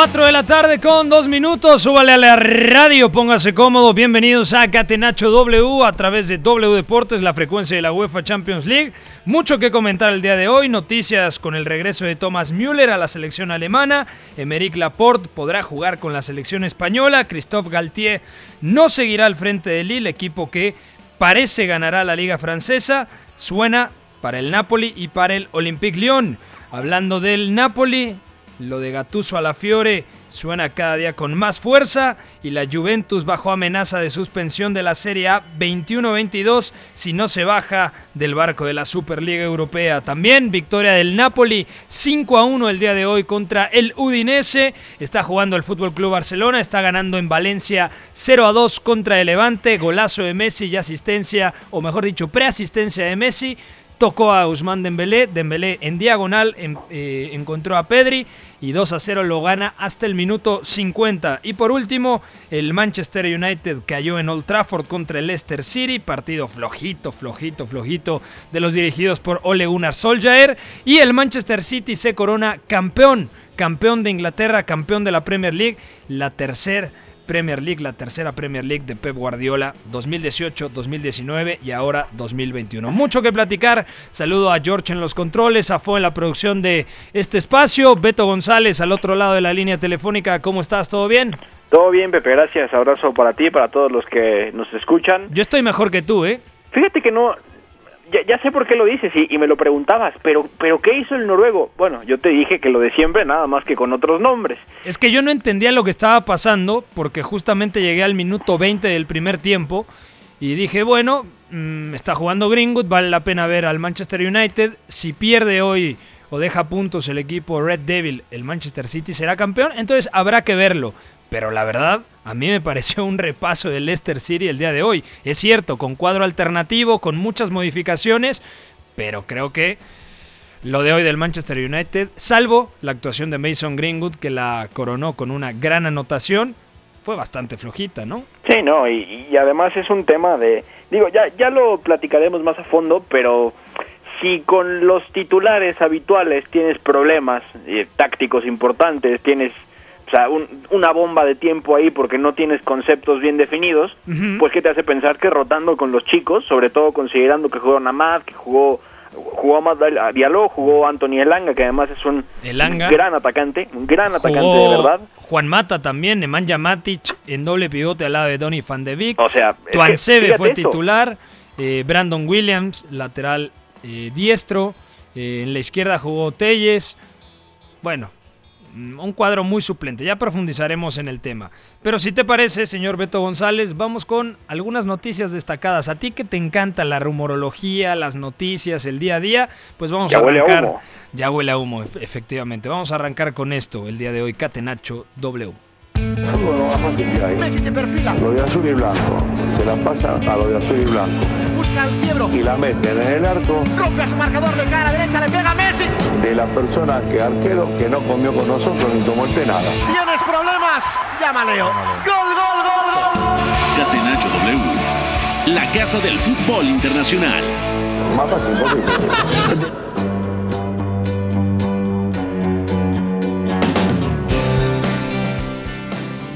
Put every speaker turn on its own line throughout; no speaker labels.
Cuatro de la tarde con dos minutos, súbale a la radio, póngase cómodo, bienvenidos a Catenacho W a través de W Deportes, la frecuencia de la UEFA Champions League. Mucho que comentar el día de hoy, noticias con el regreso de Thomas Müller a la selección alemana, Emeric Laporte podrá jugar con la selección española, Christophe Galtier no seguirá al frente del Lille, equipo que parece ganará la liga francesa, suena para el Napoli y para el Olympique Lyon. Hablando del Napoli, lo de Gattuso a la Fiore suena cada día con más fuerza y la Juventus bajo amenaza de suspensión de la Serie A 21-22 si no se baja del barco de la Superliga Europea. También victoria del Napoli 5 a 1 el día de hoy contra el Udinese. Está jugando el Fútbol Club Barcelona, está ganando en Valencia 0 a 2 contra el Levante, golazo de Messi y asistencia, o mejor dicho, preasistencia de Messi. Tocó a Usman Dembélé, Dembélé en diagonal eh, encontró a Pedri y 2 a 0 lo gana hasta el minuto 50. Y por último, el Manchester United cayó en Old Trafford contra el Leicester City, partido flojito, flojito, flojito de los dirigidos por Ole Gunnar Solskjaer. Y el Manchester City se corona campeón, campeón de Inglaterra, campeón de la Premier League, la tercera Premier League, la tercera Premier League de Pep Guardiola 2018, 2019 y ahora 2021. Mucho que platicar. Saludo a George en los controles, a Fo en la producción de este espacio, Beto González al otro lado de la línea telefónica. ¿Cómo estás? ¿Todo bien?
Todo bien, Pepe, gracias. Abrazo para ti y para todos los que nos escuchan.
Yo estoy mejor que tú, ¿eh?
Fíjate que no, ya, sé por qué lo dices y, me lo preguntabas, pero, pero ¿qué hizo el noruego? Bueno, yo te dije que lo de siempre, nada más que con otros nombres.
Es que yo no entendía lo que estaba pasando porque justamente llegué al minuto 20 del primer tiempo y dije, bueno, mmm, está jugando Greenwood, vale la pena ver al Manchester United. Si pierde hoy o deja puntos el equipo Red Devil, el Manchester City será campeón, entonces habrá que verlo. Pero la verdad, a mí me pareció un repaso del Leicester City el día de hoy. Es cierto, con cuadro alternativo, con muchas modificaciones, pero creo que lo de hoy del Manchester United, salvo la actuación de Mason Greenwood, que la coronó con una gran anotación, fue bastante flojita, ¿no?
Sí, no, y, además es un tema de... Digo, ya, ya lo platicaremos más a fondo, pero si con los titulares habituales tienes problemas eh, tácticos importantes, tienes o sea, un, una bomba de tiempo ahí porque no tienes conceptos bien definidos, uh -huh. pues que te hace pensar que rotando con los chicos, sobre todo considerando que jugó Namad, que jugó jugó más Diallo, jugó Anthony Elanga, que además es un
Elanga.
gran atacante, un gran atacante de verdad.
Juan Mata también, Nemanja Matic en doble pivote al lado de Donny van de Beek.
O sea,
Tuansebe fue esto. titular, eh, Brandon Williams, lateral eh, diestro, eh, en la izquierda jugó Telles. Bueno, un cuadro muy suplente. Ya profundizaremos en el tema. Pero si te parece, señor Beto González, vamos con algunas noticias destacadas. A ti que te encanta la rumorología, las noticias, el día a día, pues vamos
ya
a arrancar.
Huele a humo.
Ya huele a humo, efectivamente. Vamos a arrancar con esto el día de hoy, Catenacho W.
Fútbol lo más fácil que hay.
Messi se perfila.
Lo de azul y blanco. Se la pasa a lo de azul y blanco.
Busca el quiebro.
Y la meten en el arco.
Rompe a su marcador de cara derecha, le pega a Messi.
De la persona que arquero que no comió con nosotros ni tomó el nada.
¿Tienes problemas? Llama Leo. Gol, gol, gol, gol.
Catenacho W. La casa del fútbol internacional.
Más fácil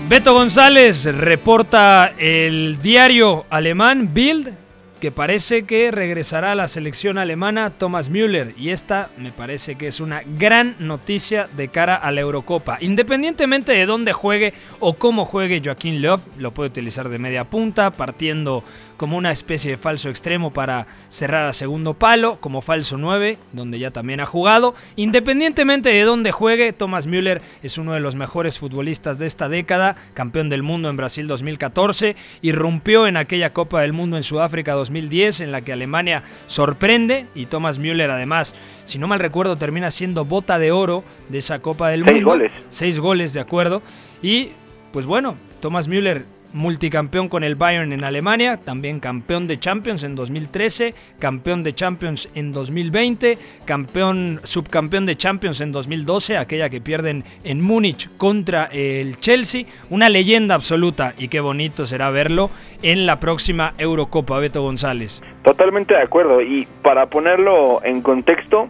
Beto González reporta el diario alemán Bild que parece que regresará a la selección alemana Thomas Müller y esta me parece que es una gran noticia de cara a la Eurocopa. Independientemente de dónde juegue o cómo juegue Joaquín Löw, lo puede utilizar de media punta, partiendo como una especie de falso extremo para cerrar a segundo palo, como falso 9, donde ya también ha jugado. Independientemente de dónde juegue, Thomas Müller es uno de los mejores futbolistas de esta década, campeón del mundo en Brasil 2014, irrumpió en aquella Copa del Mundo en Sudáfrica 2010, en la que Alemania sorprende y Thomas Müller además, si no mal recuerdo, termina siendo bota de oro de esa Copa del
Seis
Mundo.
goles.
Seis goles, de acuerdo. Y pues bueno, Thomas Müller multicampeón con el Bayern en Alemania, también campeón de Champions en 2013, campeón de Champions en 2020, campeón subcampeón de Champions en 2012, aquella que pierden en Múnich contra el Chelsea, una leyenda absoluta y qué bonito será verlo en la próxima Eurocopa Beto González.
Totalmente de acuerdo. Y para ponerlo en contexto,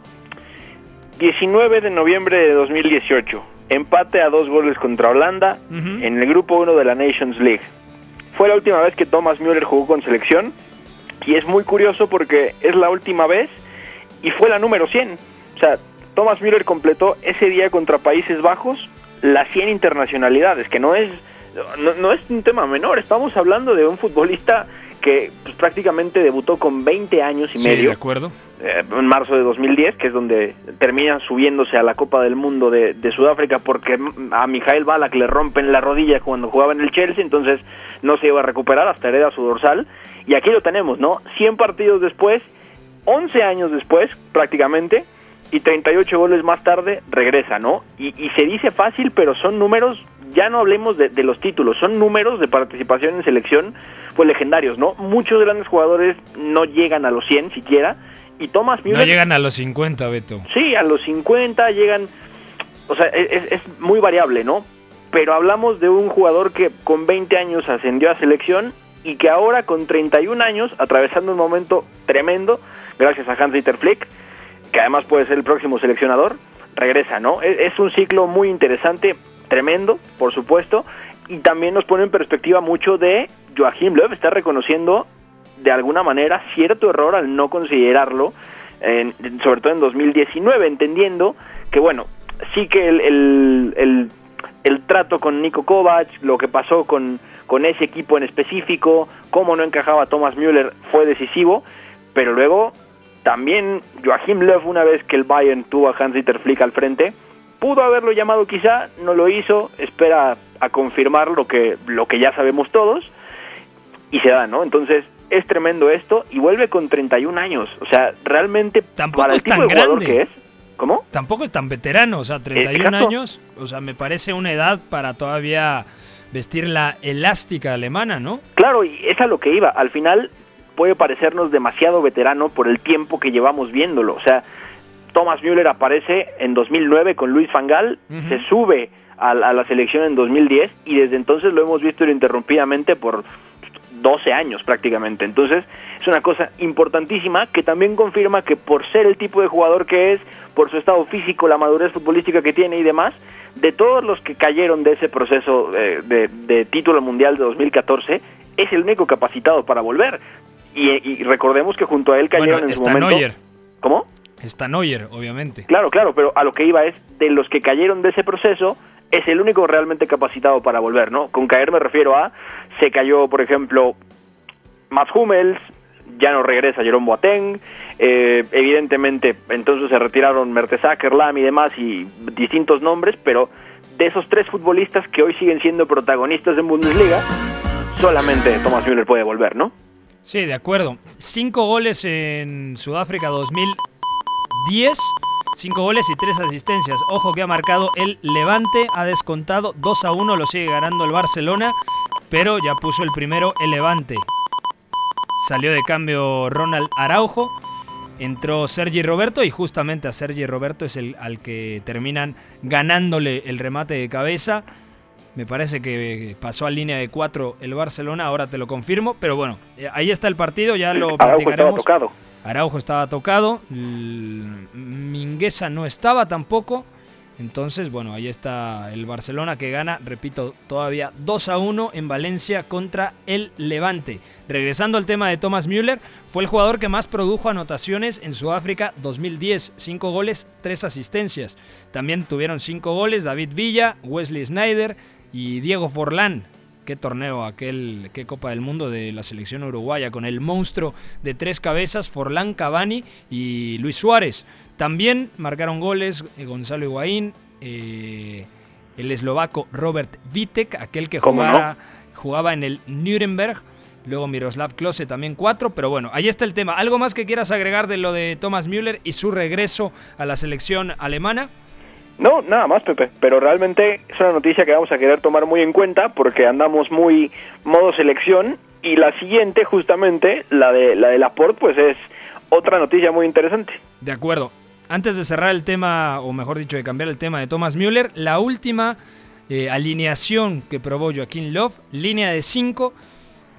19 de noviembre de 2018, empate a dos goles contra Holanda en el grupo 1 de la Nations League. Fue la última vez que Thomas Müller jugó con selección y es muy curioso porque es la última vez y fue la número 100. O sea, Thomas Müller completó ese día contra Países Bajos las 100 internacionalidades, que no es no, no es un tema menor, estamos hablando de un futbolista que pues, prácticamente debutó con 20 años y
Sí,
medio
de acuerdo.
Eh, en marzo de 2010, que es donde termina subiéndose a la Copa del Mundo de, Sudáfrica porque a Mijael Balak le rompen la rodilla cuando jugaba en el Chelsea, entonces no se iba a recuperar hasta hereda su dorsal. Y aquí lo tenemos, ¿no? 100 partidos después, 11 años después prácticamente, y 38 goles más tarde regresa, ¿no? Y, se dice fácil, pero son números, ya no hablemos de, de los títulos, son números de participación en selección, pues legendarios, ¿no? Muchos grandes jugadores no llegan a los 100 siquiera, y Thomas
No
Müller...
llegan a los 50, Beto.
Sí, a los 50 llegan, o sea, es, es muy variable, ¿no? Pero hablamos de un jugador que con 20 años ascendió a selección y que ahora con 31 años, atravesando un momento tremendo, gracias a Hans-Dieter Flick, que además puede ser el próximo seleccionador, regresa, ¿no? Es, es un ciclo muy interesante, tremendo, por supuesto, y también nos pone en perspectiva mucho de Joachim Löw, está reconociendo de alguna manera cierto error al no considerarlo, en- sobre todo en 2019, entendiendo que, bueno, sí que el, el, el- trato con Nico Kovac, lo que pasó con, con ese equipo en específico, cómo no encajaba Thomas Müller fue decisivo, pero luego también Joachim Löw, una vez que el Bayern tuvo a Hans-Dieter Flick al frente, pudo haberlo llamado quizá, no lo hizo, espera a confirmar lo que, lo que ya sabemos todos, y se da, ¿no? Entonces, es tremendo esto, y vuelve con 31 años, o sea, realmente
Tampoco
para el
es
tipo
tan
de jugador
grande.
que es, ¿cómo?
Tampoco es tan veterano, o sea, 31
Exacto.
años, o sea, me parece una edad para todavía vestir la elástica alemana, ¿no?
Claro, y es a lo que iba. Al final puede parecernos demasiado veterano por el tiempo que llevamos viéndolo. O sea, Thomas Müller aparece en 2009 con Luis
Ujú.
se sube a, la- a la selección en 2010 y desde entonces lo hemos visto ininterrumpidamente por 12 años prácticamente. Entonces, es una cosa importantísima que también confirma que por ser el tipo de jugador que es, por su estado físico, la madurez futbolística que tiene y demás, de todos los que cayeron de ese proceso eh, de, de título mundial de 2014, es el único capacitado para volver. Y, y recordemos que junto a él cayeron
Bueno,
en su momento...
Neuer,
¿Cómo?
está Neuer, obviamente.
Claro, claro, pero a lo que iba es, de los que cayeron de ese proceso, es el único realmente capacitado para volver, ¿no? Con caer me refiero a, se cayó, por ejemplo, Mats Hummels, ya no regresa Jerome Boateng, eh, evidentemente entonces se retiraron Mertesacker, Lam y demás, y distintos nombres, pero de esos tres futbolistas que hoy siguen siendo protagonistas en Bundesliga, solamente Thomas Müller puede volver, ¿no?
Sí, de acuerdo. Cinco goles en Sudáfrica 2010. Cinco goles y tres asistencias. Ojo que ha marcado el Levante, ha descontado 2 a 1, lo sigue ganando el Barcelona, pero ya puso el primero el Levante. Salió de cambio Ronald Araujo, entró Sergi Roberto y justamente a Sergi Roberto es el al que terminan ganándole el remate de cabeza. Me parece que pasó a línea de 4 el Barcelona, ahora te lo confirmo, pero bueno, eh, ahí está el partido, ya lo
Araujo estaba
platicaremos.
tocado.
Araujo estaba tocado, Mingueza no estaba tampoco Entonces, bueno, ahí está el Barcelona que gana, repito, todavía 2 a 1 en Valencia contra el Levante. Regresando al tema de Thomas Müller, fue el jugador que más produjo anotaciones en Sudáfrica 2010, 5 goles, 3 asistencias. También tuvieron 5 goles David Villa, Wesley Snyder y Diego Forlán. Qué torneo aquel, qué Copa del Mundo de la selección uruguaya con el monstruo de tres cabezas, Forlán, Cavani y Luis Suárez. También marcaron goles eh, Gonzalo Higuaín, eh, el eslovaco Robert Vitek, aquel que jugaba, jugaba en el Nuremberg. Luego Miroslav Klose también cuatro, pero bueno, ahí está el tema. ¿Algo más que quieras agregar de lo de Thomas Müller y su regreso a la selección alemana?
No, nada más, Pepe, pero realmente es una noticia que vamos a querer tomar muy en cuenta porque andamos muy modo selección y la siguiente, justamente, la de la de Laporte, pues es otra noticia muy interesante.
De acuerdo. Antes de cerrar el tema, o mejor dicho, de cambiar el tema de Thomas Müller, la última eh, alineación que probó Joaquín Love, línea de 5,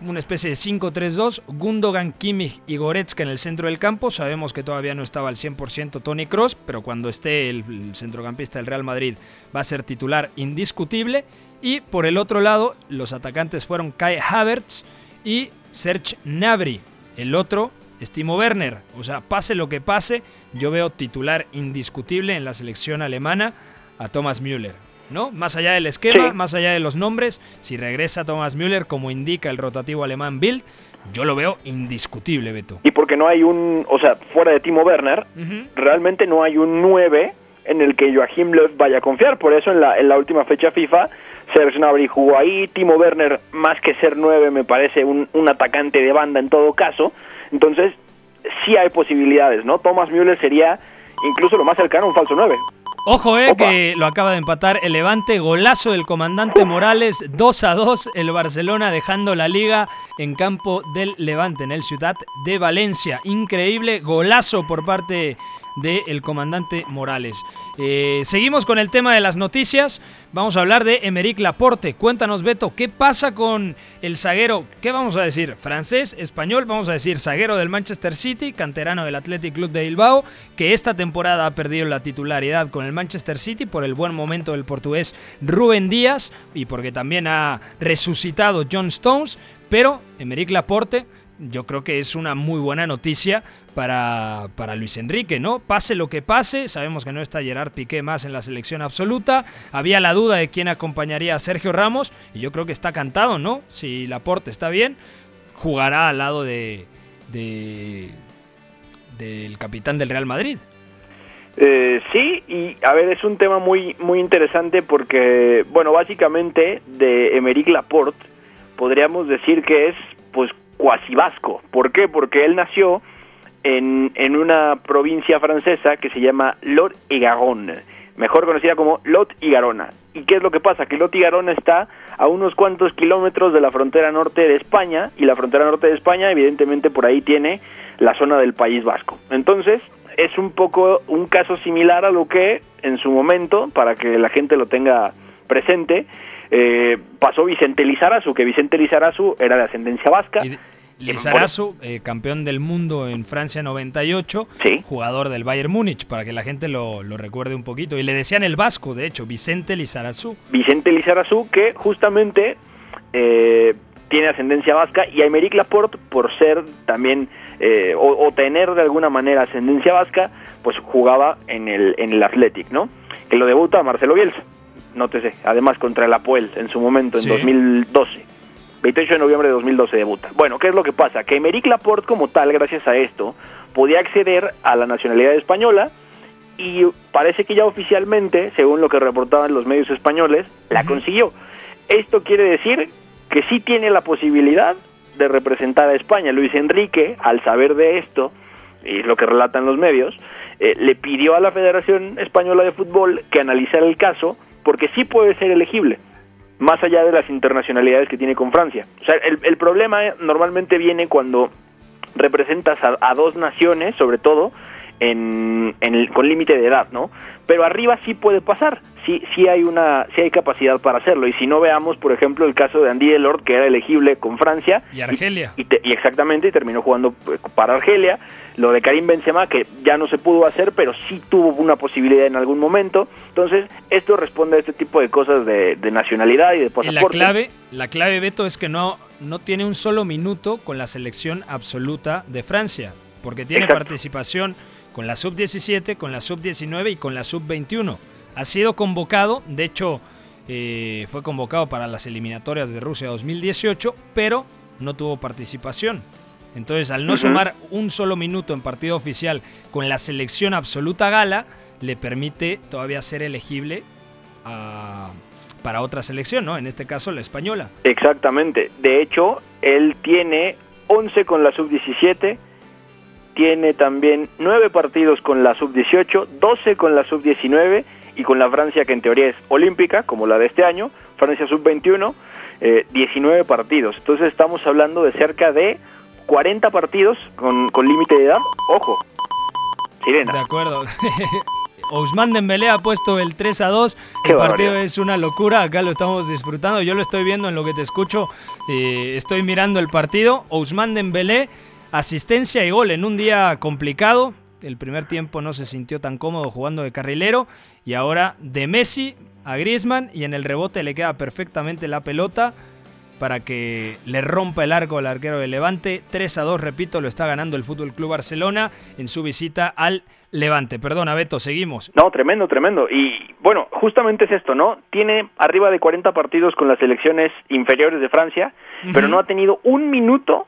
una especie de 5-3-2, Gundogan, Kimmich y Goretzka en el centro del campo. Sabemos que todavía no estaba al 100% Tony Cross, pero cuando esté el, centrocampista del Real Madrid va a ser titular indiscutible. Y por el otro lado, los atacantes fueron Kai Havertz y Serge Gnabry. El otro Stimo Werner. O sea, pase lo que pase, yo veo titular indiscutible en la selección alemana a Thomas Müller. ¿No? Más allá del esquema,
Sí.
más allá de los nombres, si regresa Thomas Müller, como indica el rotativo alemán Bild, yo lo veo indiscutible, Beto.
Y porque no hay un, o sea, fuera de Timo Werner, realmente no hay un 9 en el que Joachim Löw vaya a confiar. Por eso en la, en la última fecha FIFA, Serge Gnabry jugó ahí, Timo Werner, más que ser 9, me parece un, un atacante de banda en todo caso. Entonces, sí hay posibilidades, ¿no? Thomas Müller sería incluso lo más cercano a un falso 9.
Ojo, eh,
Opa.
que lo acaba de empatar el Levante, golazo del comandante Morales, 2 a 2, el Barcelona dejando la liga en campo del Levante, en el Ciudad de Valencia. Increíble, golazo por parte del comandante Morales. Eh, seguimos con el tema de las noticias. Vamos a hablar de Emeric Laporte. Cuéntanos, Beto, ¿qué pasa con el zaguero? ¿Qué vamos a decir? ¿Francés? ¿Español? Vamos a decir zaguero del Manchester City, canterano del Athletic Club de Bilbao, que esta temporada ha perdido la titularidad con el Manchester City por el buen momento del portugués Rubén Díaz y porque también ha resucitado John Stones. Pero Emeric Laporte yo creo que es una muy buena noticia para, para Luis Enrique, ¿no? Pase lo que pase, sabemos que no está Gerard Piqué más en la selección absoluta. Había la duda de quién acompañaría a Sergio Ramos y yo creo que está cantado, ¿no? Si Laporte está bien, jugará al lado de, de- del capitán del Real Madrid.
Eh, sí, y a ver, es un tema muy, muy interesante porque, bueno, básicamente de Emeric Laporte podríamos decir que es, pues, cuasi vasco. ¿Por qué? Porque él nació en, en una provincia francesa que se llama Lot y Garonne, mejor conocida como Lot y Garona. ¿Y qué es lo que pasa? Que Lot y Garona está a unos cuantos kilómetros de la frontera norte de España y la frontera norte de España evidentemente por ahí tiene la zona del País Vasco. Entonces es un poco un caso similar a lo que en su momento, para que la gente lo tenga presente, eh, pasó Vicente Lizarazu, que Vicente Lizarazu era de ascendencia vasca.
Lizarazu, eh, campeón del mundo en Francia 98,
Sí.
jugador del Bayern Múnich, para que la gente lo, lo recuerde un poquito. Y le decían el vasco, de hecho, Vicente Lizarazu.
Vicente Lizarazu, que justamente eh, tiene ascendencia vasca, y Aymeric Laporte, por ser también, eh, o, o tener de alguna manera ascendencia vasca, pues jugaba en el, en el Athletic, ¿no? Que lo debuta Marcelo Bielsa, nótese, además contra el Apoel en su momento, en
Sí.
2012. 28 de noviembre de 2012 debuta. Bueno, ¿qué es lo que pasa? Que Emeric Laporte como tal, gracias a esto, podía acceder a la nacionalidad española y parece que ya oficialmente, según lo que reportaban los medios españoles, la consiguió. Esto quiere decir que sí tiene la posibilidad de representar a España. Luis Enrique, al saber de esto, y es lo que relatan los medios, eh, le pidió a la Federación Española de Fútbol que analizara el caso porque sí puede ser elegible más allá de las internacionalidades que tiene con Francia. O sea, el, el problema eh, normalmente viene cuando representas a, a dos naciones, sobre todo, en, en el- con límite de edad, ¿no? Pero arriba sí puede pasar, sí, sí hay una, sí hay capacidad para hacerlo. Y si no veamos, por ejemplo, el caso de Andy Delort, que era elegible con Francia.
Y Argelia.
Y, te- y exactamente, y terminó jugando eh, para Argelia. Lo de Karim Benzema, que ya no se pudo hacer, pero sí tuvo una posibilidad en algún momento. Entonces, esto responde a este tipo de cosas de, de nacionalidad y de
Y
pasaporte.
la clave, la clave, Beto, es que no, no tiene un solo minuto con la selección absoluta de Francia, porque tiene
Exacto.
participación con la sub-17, con la sub-19 y con la sub-21. Ha sido convocado, de hecho, eh, fue convocado para las eliminatorias de Rusia 2018, pero no tuvo participación. Entonces, al no sumar un solo minuto en partido oficial con la selección absoluta gala, le permite todavía ser elegible a- para otra selección, ¿no? En este caso, la española.
Exactamente. De hecho, él tiene 11 con la sub-17, tiene también 9 partidos con la sub-18, 12 con la sub-19 y con la Francia que en teoría es olímpica, como la de este año, Francia sub-21, eh, 19 partidos. Entonces estamos hablando de cerca de 40 partidos con, con límite de edad. Ojo,
De
Sirena.
acuerdo. Ousmane Dembélé ha puesto el 3 a 2.
Qué
El partido
barbaridad.
es una locura. Acá lo estamos disfrutando. Yo lo estoy viendo en lo que te escucho. eh, estoy mirando el partido. Ousmane Dembélé, asistencia y gol en un día complicado. El primer tiempo no se sintió tan cómodo jugando de carrilero. Y ahora de Messi a Griezmann. Y en el rebote le queda perfectamente la pelota para que le rompa el arco al arquero de Levante. 3 a 2, repito, lo está ganando el Fútbol Club Barcelona en su visita al Levante. Perdona, Beto, seguimos.
No, tremendo, tremendo. Y bueno, justamente es esto, ¿no? Tiene arriba de 40 partidos con las selecciones inferiores de Francia, pero no ha tenido un minuto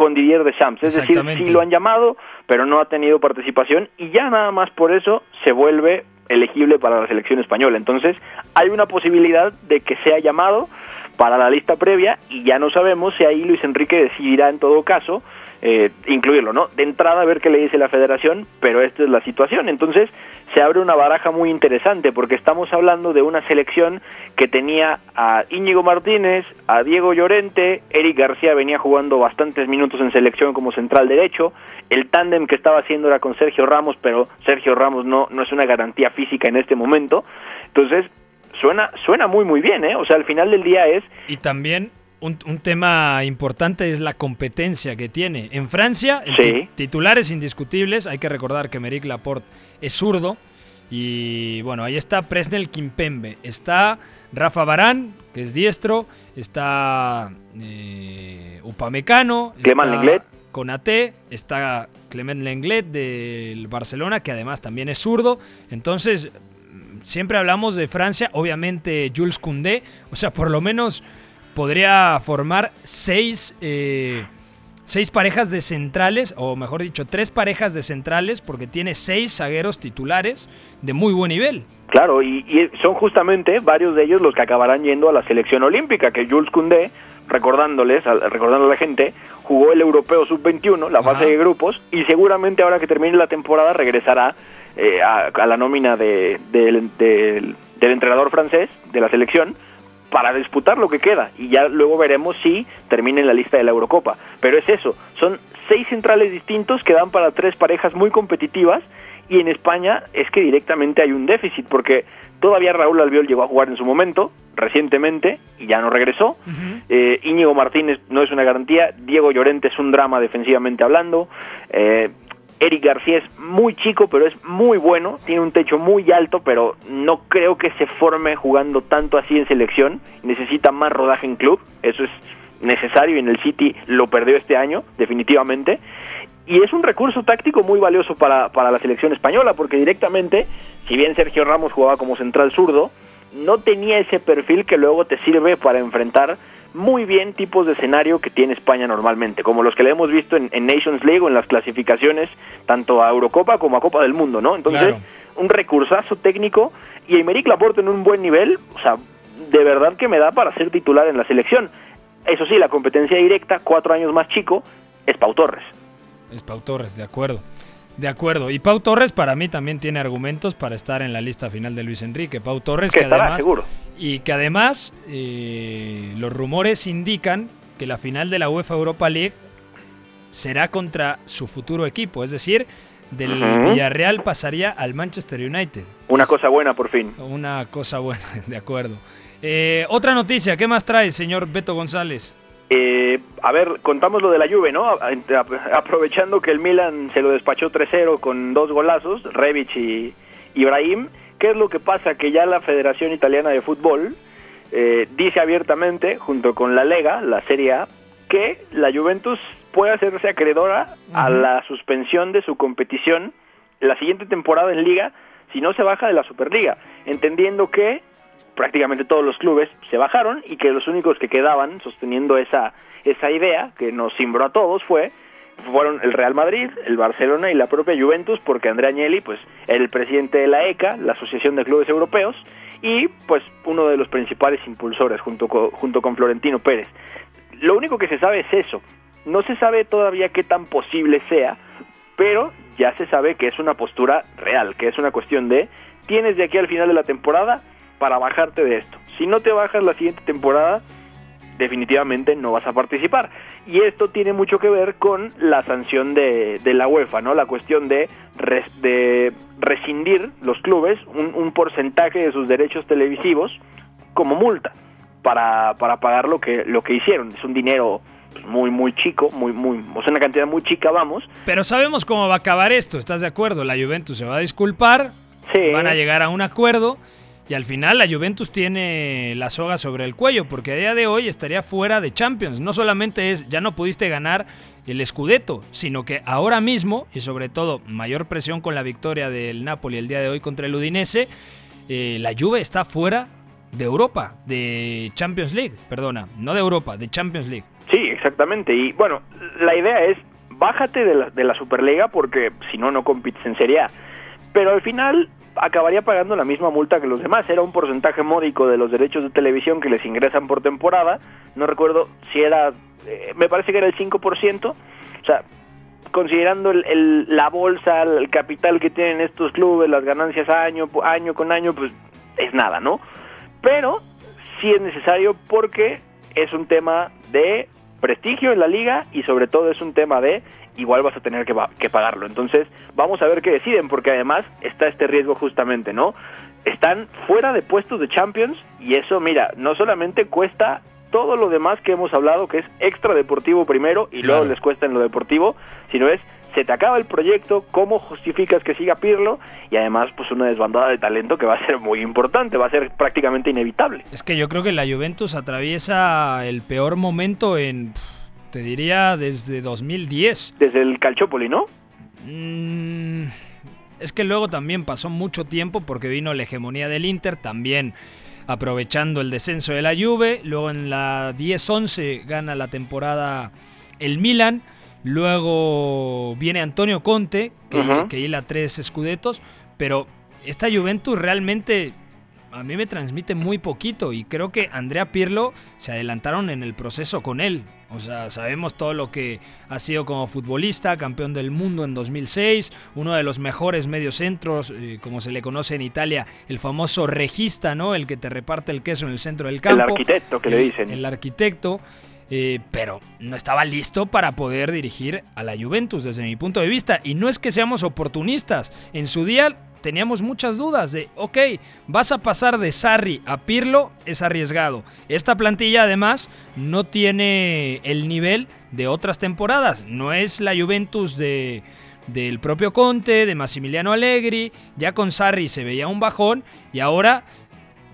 con Didier Deschamps. Es decir, sí lo han llamado, pero no ha tenido participación y ya nada más por eso se vuelve elegible para la selección española. Entonces, hay una posibilidad de que sea llamado para la lista previa y ya no sabemos si ahí Luis Enrique decidirá en todo caso eh, incluirlo, ¿no? De entrada a ver qué le dice la federación, pero esta es la situación. Entonces se abre una baraja muy interesante porque estamos hablando de una selección que tenía a Íñigo Martínez, a Diego Llorente, Eric García venía jugando bastantes minutos en selección como central derecho, el tándem que estaba haciendo era con Sergio Ramos, pero Sergio Ramos no, no es una garantía física en este momento. Entonces, suena, suena muy muy bien, ¿eh? O sea, al final del día es
Y también un, un tema importante es la competencia que tiene. En Francia, el
Sí.
ti- titulares indiscutibles, hay que recordar que Meric Laporte es zurdo. Y bueno, ahí está Presnel Kimpembe, está Rafa Barán, que es diestro, está eh, Upamecano,
Clement Lenglet.
Konaté, está Clement Lenglet del Barcelona, que además también es zurdo. Entonces, mm, siempre hablamos de Francia, obviamente Jules Koundé, o sea, por lo menos podría formar seis, eh, seis parejas de centrales, o mejor dicho, tres parejas de centrales, porque tiene seis zagueros titulares de muy buen nivel.
Claro, y, y son justamente varios de ellos los que acabarán yendo a la selección olímpica, que Jules Koundé, recordándoles, recordando a la gente, jugó el Europeo Sub-21, la
Ajá.
fase de grupos, y seguramente ahora que termine la temporada regresará eh, a, a la nómina de- del- del entrenador francés de la selección para disputar lo que queda y ya luego veremos si termina en la lista de la Eurocopa. Pero es eso, son seis centrales distintos que dan para tres parejas muy competitivas y en España es que directamente hay un déficit porque todavía Raúl Albiol llegó a jugar en su momento, recientemente, y ya no regresó. Eh, Íñigo Martínez no es una garantía, Diego Llorente es un drama defensivamente hablando. Eh, Eric García es muy chico, pero es muy bueno, tiene un techo muy alto, pero no creo que se forme jugando tanto así en selección. Necesita más rodaje en club, eso es necesario y en el City lo perdió este año, definitivamente. Y es un recurso táctico muy valioso para, para la selección española, porque directamente, si bien Sergio Ramos jugaba como central zurdo, no tenía ese perfil que luego te sirve para enfrentar muy bien tipos de escenario que tiene España normalmente, como los que le hemos visto en, en Nations League o en las clasificaciones tanto a Eurocopa como a Copa del Mundo, ¿no? Entonces,
Claro.
un recursazo técnico y Aymeric Laporte en un buen nivel, o sea, de verdad que me da para ser titular en la selección. Eso sí, la competencia directa, cuatro años más chico, es Pau Torres.
Es Pau Torres, de acuerdo. De acuerdo. Y Pau Torres para mí también tiene argumentos para estar en la lista final de Luis Enrique. Pau Torres
Que
que,
estará,
además
seguro.
y que además eh, los rumores indican que la final de la UEFA Europa League será contra su futuro equipo, es decir, del. Villarreal pasaría al Manchester United.
Una cosa buena por fin.
Una cosa buena, de acuerdo. Eh, otra noticia, ¿qué más trae, señor Beto González?
Eh, a ver, contamos lo de la Juve, ¿no? Aprovechando que el Milan se lo despachó 3-0 con dos golazos, Rebic y Ibrahim, ¿qué es lo que pasa? Que ya la Federación Italiana de Fútbol eh, dice abiertamente, junto con la Lega, la Serie A, que la Juventus puede hacerse acreedora a la suspensión de su competición la siguiente temporada en Liga si no se baja de la Superliga, entendiendo que prácticamente todos los clubes se bajaron y que los únicos que quedaban sosteniendo esa esa idea que nos cimbró a todos fue fueron el Real Madrid, el Barcelona y la propia Juventus porque Andrea Agnelli pues el presidente de la ECA, la Asociación de Clubes Europeos y pues uno de los principales impulsores junto con, junto con Florentino Pérez. Lo único que se sabe es eso. No se sabe todavía qué tan posible sea, pero ya se sabe que es una postura real, que es una cuestión de tienes de aquí al final de la temporada para bajarte de esto. Si no te bajas la siguiente temporada, definitivamente no vas a participar. Y esto tiene mucho que ver con la sanción de, de la UEFA, ¿no? La cuestión de, res- de rescindir los clubes un, un porcentaje de sus derechos televisivos como multa para, para pagar lo que, lo que hicieron. Es un dinero pues, muy, muy chico, muy, muy, o sea, una cantidad muy chica, vamos.
Pero sabemos cómo va a acabar esto, ¿estás de acuerdo? La Juventus se va a disculpar,
Sí.
van a llegar a un acuerdo y al final la Juventus tiene la soga sobre el cuello porque a día de hoy estaría fuera de Champions. No solamente es ya no pudiste ganar el Scudetto, sino que ahora mismo y sobre todo mayor presión con la victoria del Napoli el día de hoy contra el Udinese, eh, la Juve está fuera de Europa, de Champions League, perdona, no de Europa, de Champions League.
Sí, exactamente. Y bueno, la idea es bájate de la, de la Superliga porque si no, no compites en Serie A. Pero al final acabaría pagando la misma multa que los demás. Era un porcentaje módico de los derechos de televisión que les ingresan por temporada. No recuerdo si era, eh, me parece que era el 5%. O sea, considerando el, el- la bolsa, el capital que tienen estos clubes, las ganancias año, año con año, pues es nada, ¿no? Pero sí es necesario porque es un tema de prestigio en la liga y sobre todo es un tema de igual vas a tener que, pagarlo. Entonces vamos a ver qué deciden porque además está este riesgo justamente, ¿no? Están fuera de puestos de Champions y eso, mira, no solamente cuesta todo lo demás que hemos hablado, que es extra deportivo primero y luego les cuesta en lo deportivo, sino es se te acaba el proyecto, cómo justificas que siga Pirlo y además pues una desbandada de talento que va a ser muy importante, va a ser prácticamente inevitable.
Es que yo creo que la Juventus atraviesa el peor momento en, te diría, desde 2010.
Desde el Calciopoli, ¿no?
Mm, es que luego también pasó mucho tiempo porque vino la hegemonía del Inter, también aprovechando el descenso de la Juve. Luego en la 10-11 gana la temporada el Milan. Luego viene Antonio Conte, que, que hila tres escudetos. Pero esta Juventus realmente a mí me transmite muy poquito y creo que Andrea Pirlo se adelantaron en el proceso con él. O sea, sabemos todo lo que ha sido como futbolista, campeón del mundo en 2006, uno de los mejores mediocentros, eh, como se le conoce en Italia, el famoso regista, ¿no? El que te reparte el queso en el centro del campo.
El arquitecto que le dicen.
El arquitecto. eh, pero no estaba listo para poder dirigir a la Juventus desde mi punto de vista. Y no es que seamos oportunistas. En su día teníamos muchas dudas de, ok, vas a pasar de Sarri a Pirlo, es arriesgado. Esta plantilla además no tiene el nivel de otras temporadas. No es la Juventus de del propio Conte, de Massimiliano Allegri, ya con Sarri se veía un bajón y ahora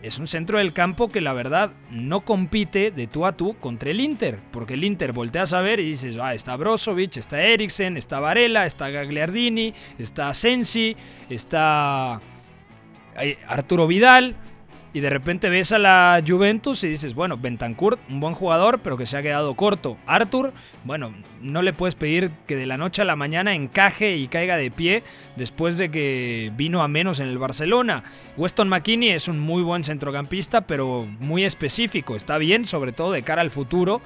es un centro del campo que la verdad no compite de tú a tú contra el Inter, porque el Inter volteas a ver y dices, ah, está Brozovic, está Eriksen, está Varela, está Gagliardini, está Sensi, está eh, Arturo Vidal, y de repente ves a la Juventus y dices, bueno, Bentancur, un buen jugador, pero que se ha quedado corto. Arthur, bueno, no le puedes pedir que de la noche a la mañana encaje y caiga de pie después de que vino a menos en el Barcelona. Weston McKinney es un muy buen centrocampista, pero muy específico. Está bien, sobre todo de cara al futuro.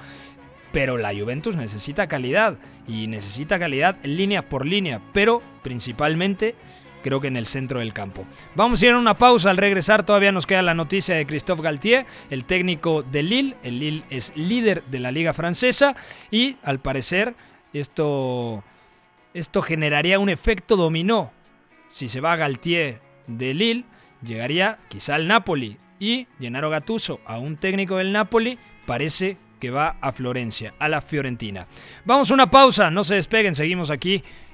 Pero la Juventus necesita calidad y necesita calidad línea por línea, pero principalmente creo que en el centro del campo. Vamos a ir a una pausa. Al regresar todavía nos queda la noticia de Christophe Galtier, el técnico de Lille. El Lille es líder de la liga francesa y al parecer esto esto generaría un efecto dominó. Si se va Galtier de Lille, llegaría quizá al Napoli y Gennaro Gattuso, a un técnico del Napoli, parece que va a Florencia, a la Fiorentina. Vamos a una pausa, no se despeguen, seguimos aquí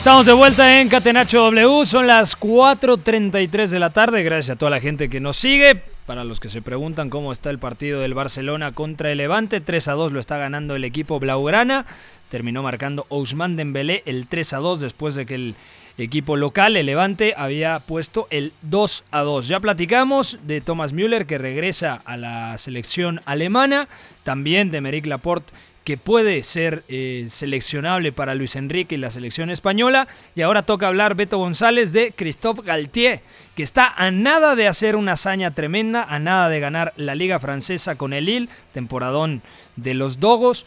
Estamos de vuelta en Catenacho W, son las 4.33 de la tarde, gracias a toda la gente que nos sigue. Para los que se preguntan cómo está el partido del Barcelona contra el Levante, 3 a 2 lo está ganando el equipo Blaugrana. Terminó marcando Ousmane Dembélé el 3 a 2 después de que el equipo local, el Levante, había puesto el 2 a 2. Ya platicamos de Thomas Müller que regresa a la selección alemana, también de Meric Laporte que puede ser eh, seleccionable para Luis Enrique y la selección española. Y ahora toca hablar Beto González de Christophe Galtier, que está a nada de hacer una hazaña tremenda, a nada de ganar la Liga Francesa con el Lille, temporadón de los Dogos,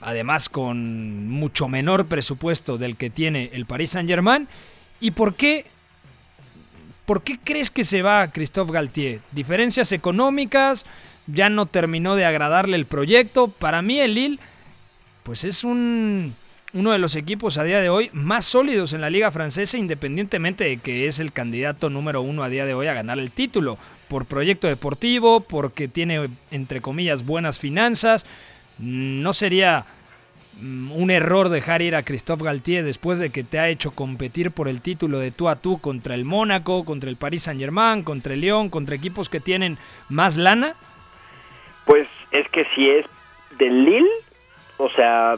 además con mucho menor presupuesto del que tiene el Paris Saint-Germain. ¿Y por qué? ¿Por qué crees que se va Christophe Galtier? ¿Diferencias económicas? Ya no terminó de agradarle el proyecto. Para mí el Lille, pues es un, uno de los equipos a día de hoy más sólidos en la liga francesa, independientemente de que es el candidato número uno a día de hoy a ganar el título. Por proyecto deportivo, porque tiene, entre comillas, buenas finanzas. No sería mm, un error dejar ir a Christophe Galtier después de que te ha hecho competir por el título de tú a tú contra el Mónaco, contra el Paris Saint Germain, contra el Lyon, contra equipos que tienen más lana
pues es que si es del Lille, o sea,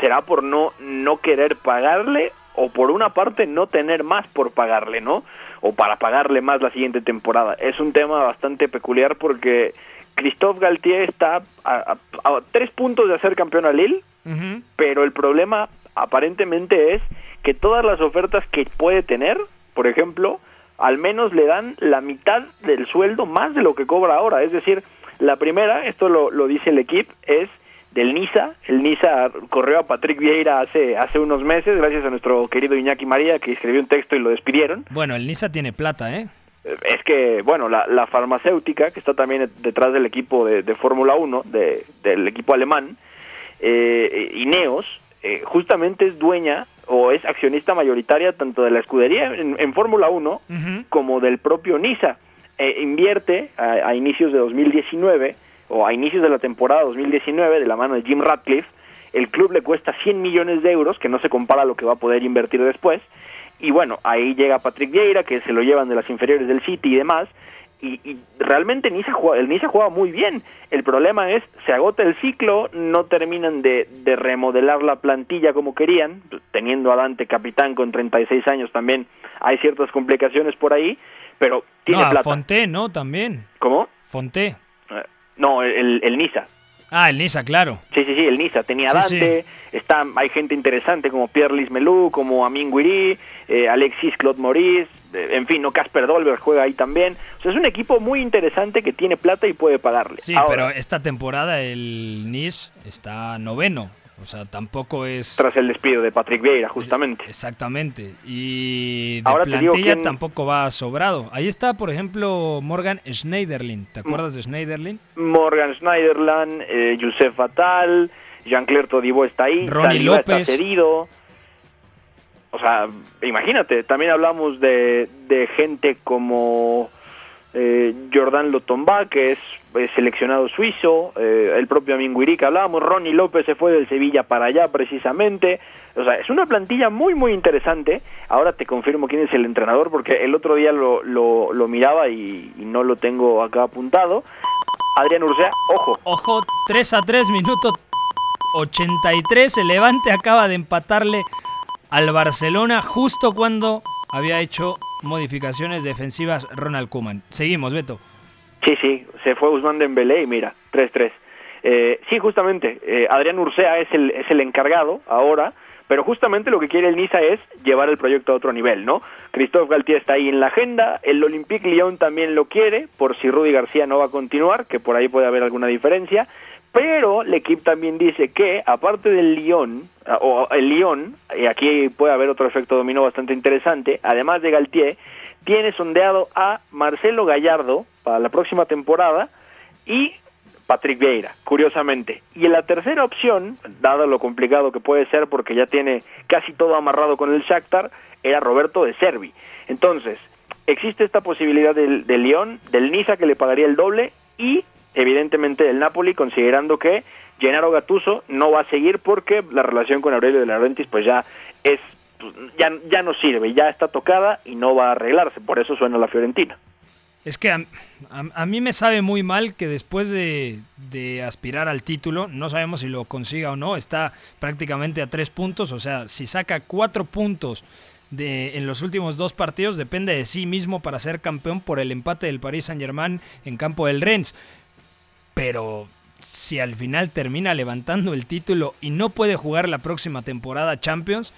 será por no, no querer pagarle o por una parte no tener más por pagarle, ¿no? O para pagarle más la siguiente temporada. Es un tema bastante peculiar porque Christophe Galtier está a, tres puntos de hacer campeón a Lille, pero el problema aparentemente es que todas las ofertas que puede tener, por ejemplo, al menos le dan la mitad del sueldo más de lo que cobra ahora. Es decir, la primera, esto lo, lo dice el equipo, es del Niza. El Niza corrió a Patrick Vieira hace, hace unos meses, gracias a nuestro querido Iñaki María, que escribió un texto y lo despidieron.
Bueno, el Niza tiene plata, ¿eh?
Es que, bueno, la, la farmacéutica, que está también detrás del equipo de, de Fórmula 1, de, del equipo alemán, eh, Ineos, eh, justamente es dueña o es accionista mayoritaria tanto de la escudería en, Fórmula 1 como del propio Niza. Eh, invierte a, inicios de 2019 o a inicios de la temporada 2019 de la mano de Jim Ratcliffe, el club le cuesta 100 millones de euros, que no se compara a lo que va a poder invertir después, y bueno, ahí llega Patrick Vieira, que se lo llevan de las inferiores del City y demás, y, realmente el Niza, el Niza juega muy bien. El problema es, se agota el ciclo, no terminan de, de remodelar la plantilla como querían, teniendo a Dante capitán con 36 años también, hay ciertas complicaciones por ahí, pero tiene
no,
plata.
Fonté, ¿no? También.
¿Cómo?
Fonté.
Eh, no, el, el Niza.
Ah, el Niza, claro.
Sí, sí, sí, el Niza. Tenía Dante, Está, hay gente interesante como Pierre Lismelou, como Amin Guiri, eh, Alexis Claude Maurice, eh, en fin, no Casper Dolber juega ahí también. O sea, es un equipo muy interesante que tiene plata y puede pagarle.
Sí, pero esta temporada el Nice está noveno. O sea, tampoco es...
Tras el despido de Patrick Vieira, justamente.
Exactamente. Y de Ahora plantilla tampoco va sobrado. Ahí está, por ejemplo, Morgan Schneiderlin. ¿Te acuerdas de Schneiderlin?
Morgan Schneiderlin, eh, Youssef Fatal, Jean-Claire Todibo está ahí.
Ronnie López.
Está cedido. O sea, imagínate, también hablamos de, de gente como eh, Jordan Lotomba, que es, seleccionado suizo, eh, el propio Aminguiri que hablábamos, Ronnie López se fue del Sevilla para allá precisamente, o sea, es una plantilla muy muy interesante, ahora te confirmo quién es el entrenador porque el otro día lo, lo, miraba y, no lo tengo acá apuntado, Adrián Ursea, ojo.
Ojo, 3 a 3, minuto 83, el Levante acaba de empatarle al Barcelona justo cuando había hecho modificaciones defensivas Ronald Koeman. Seguimos, Beto.
Sí, se fue Usman Dembélé y mira, 3-3. Eh, sí, justamente, eh, Adrián Ursea es el, es el encargado ahora, pero justamente lo que quiere el Niza es llevar el proyecto a otro nivel, ¿no? Christophe Galtier está ahí en la agenda, el Olympique Lyon también lo quiere, por si Rudy García no va a continuar, que por ahí puede haber alguna diferencia, pero el equipo también dice que, aparte del Lyon, ah, o el Lyon, y aquí puede haber otro efecto dominó bastante interesante, además de Galtier, tiene sondeado a Marcelo Gallardo para la próxima temporada y Patrick Vieira, curiosamente. Y en la tercera opción, dado lo complicado que puede ser porque ya tiene casi todo amarrado con el Shakhtar, era Roberto de Servi. Entonces, existe esta posibilidad del, del del Niza que le pagaría el doble y evidentemente del Napoli, considerando que Gennaro Gattuso no va a seguir porque la relación con Aurelio de Laurentiis pues ya es ya, ya no sirve, ya está tocada y no va a arreglarse, por eso suena la Fiorentina.
Es que a mí me sabe muy mal que después de, de aspirar al título, no sabemos si lo consiga o no, está prácticamente a tres puntos, o sea, si saca cuatro puntos de, en los últimos dos partidos, depende de sí mismo para ser campeón por el empate del Paris Saint Germain en campo del Rennes. Pero si al final termina levantando el título y no puede jugar la próxima temporada Champions,